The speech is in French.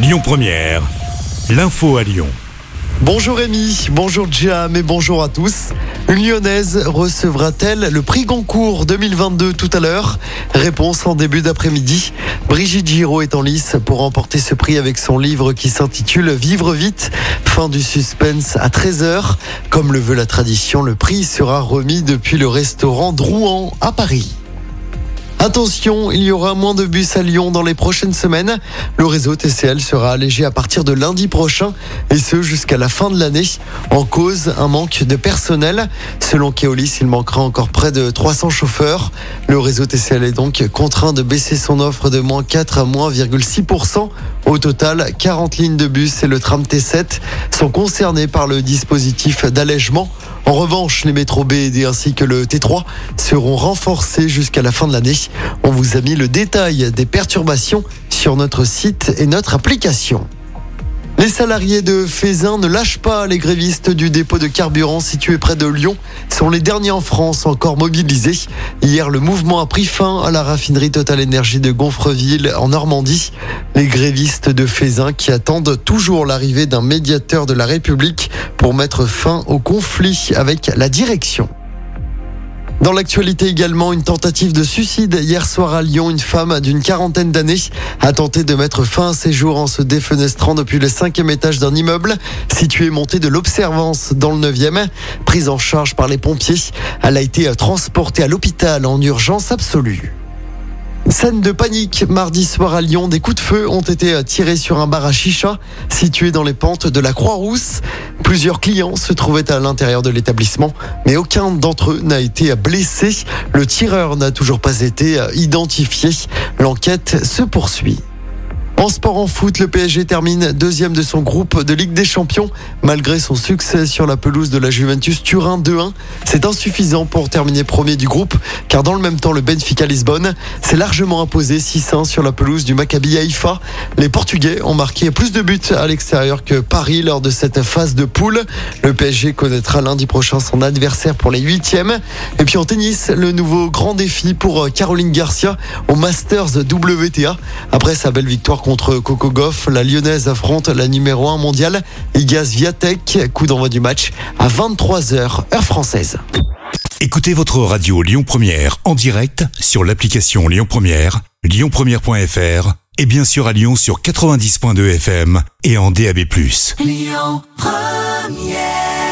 Lyon Première, l'info à Lyon. Bonjour Rémi, bonjour Jam et bonjour à tous. Une lyonnaise recevra-t-elle le prix Goncourt 2022 tout à l'heure? Réponse en début d'après-midi. Brigitte Giraud est en lice pour remporter ce prix avec son livre qui s'intitule Vivre vite. Fin du suspense à 13h. Comme le veut la tradition, le prix sera remis depuis le restaurant Drouan à Paris. Attention, il y aura moins de bus à Lyon dans les prochaines semaines. Le réseau TCL sera allégé à partir de lundi prochain et ce jusqu'à la fin de l'année. En cause, un manque de personnel. Selon Keolis, il manquera encore près de 300 chauffeurs. Le réseau TCL est donc contraint de baisser son offre de moins 4 à moins 6%. Au total, 40 lignes de bus et le tram T7 sont concernés par le dispositif d'allègement. En revanche, les métros B ainsi que le T3 seront renforcés jusqu'à la fin de l'année. On vous a mis le détail des perturbations sur notre site et notre application. Les salariés de Fézin ne lâchent pas. Les grévistes du dépôt de carburant situé près de Lyon sont les derniers en France encore mobilisés. Hier, le mouvement a pris fin à la raffinerie Total Énergie de Gonfreville en Normandie. Les grévistes de Fézin qui attendent toujours l'arrivée d'un médiateur de la République pour mettre fin au conflit avec la direction. Dans l'actualité également, une tentative de suicide hier soir à Lyon. Une femme d'une quarantaine d'années a tenté de mettre fin à ses jours en se défenestrant depuis le cinquième étage d'un immeuble situé monté de l'Observance dans le 9e. Prise en charge par les pompiers, elle a été transportée à l'hôpital en urgence absolue. Scène de panique mardi soir à Lyon. Des coups de feu ont été tirés sur un bar à chicha situé dans les pentes de la Croix-Rousse. Plusieurs clients se trouvaient à l'intérieur de l'établissement, mais aucun d'entre eux n'a été blessé. Le tireur n'a toujours pas été identifié. L'enquête se poursuit. En sport en foot, le PSG termine deuxième de son groupe de Ligue des Champions. Malgré son succès sur la pelouse de la Juventus Turin 2-1, c'est insuffisant pour terminer premier du groupe, car dans le même temps, le Benfica Lisbonne s'est largement imposé 6-1 sur la pelouse du Maccabi Haïfa. Les Portugais ont marqué plus de buts à l'extérieur que Paris lors de cette phase de poule. Le PSG connaîtra lundi prochain son adversaire pour les huitièmes. Et puis en tennis, le nouveau grand défi pour Caroline Garcia au Masters WTA. Après sa belle victoire contre Coco Goff. La Lyonnaise affronte la numéro 1 mondiale, Igaz Viatek. Coup d'envoi du match à 23h, heure française. Écoutez votre radio Lyon Première en direct sur l'application Lyon Première, lyonpremière.fr et bien sûr à Lyon sur 90.2 FM et en DAB+. Lyon Première